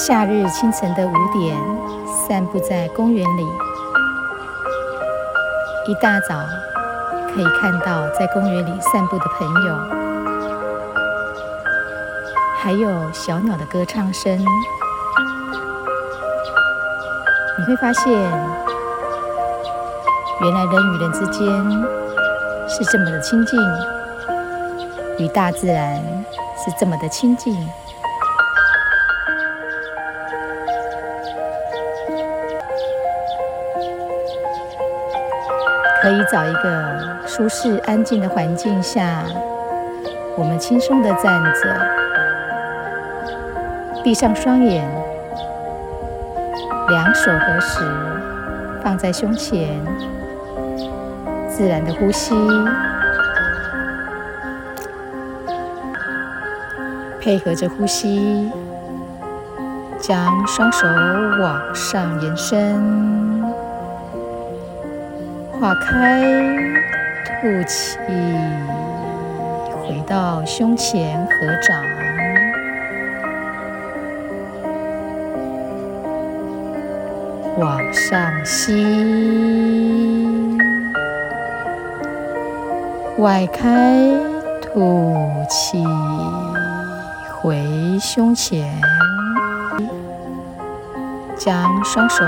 夏日清晨的五点，散步在公园里。一大早可以看到在公园里散步的朋友，还有小鸟的歌唱声。你会发现，原来人与人之间是这么的亲近，与大自然是这么的亲近。可以找一个舒适安静的环境下，我们轻松的站着，闭上双眼，两手合十放在胸前，自然的呼吸，配合着呼吸，将双手往上延伸。化开，吐气，回到胸前合掌，往上吸，外开，吐气，回胸前，将双手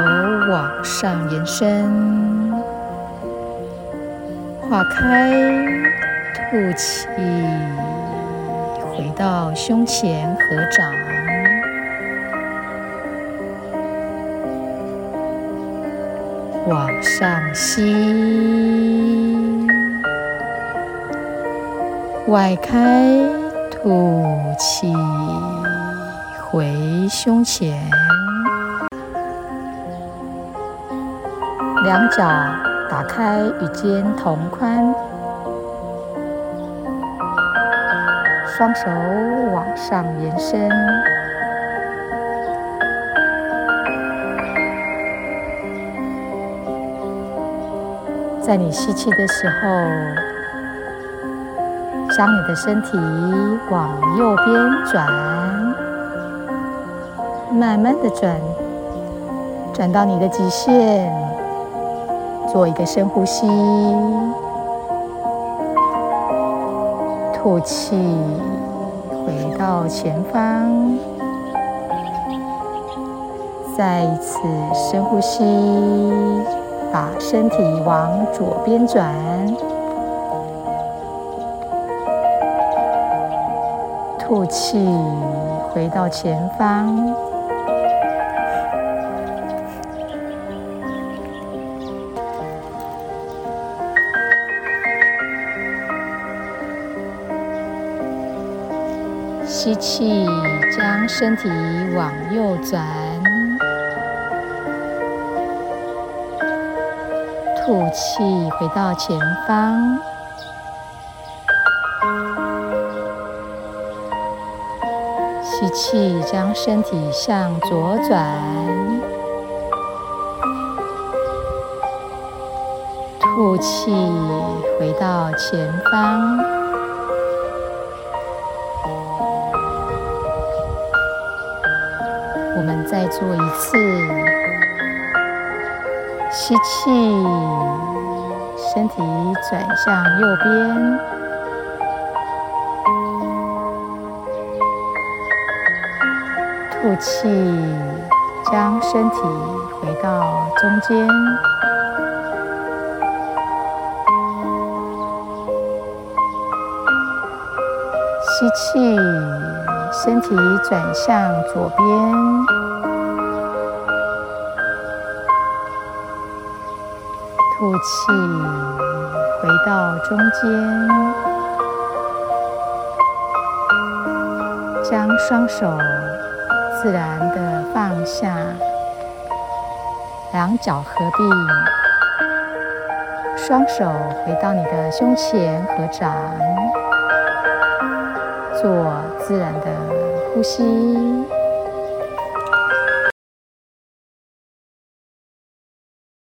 往上延伸。化开，吐气，回到胸前合掌，往上吸，外开，吐气，回胸前，两脚。打开与肩同宽，双手往上延伸，在你吸气的时候，将你的身体往右边转，慢慢的转，转到你的极限。做一个深呼吸，吐气，回到前方。再一次深呼吸，把身体往左边转，吐气，回到前方。吸气，将身体往右转；吐气，回到前方。吸气，将身体向左转；吐气，回到前方。我们再做一次，吸气，身体转向右边，吐气，将身体回到中间，吸气。身体转向左边，吐气，回到中间，将双手自然的放下，两脚合并，双手回到你的胸前合掌。左自然的呼吸。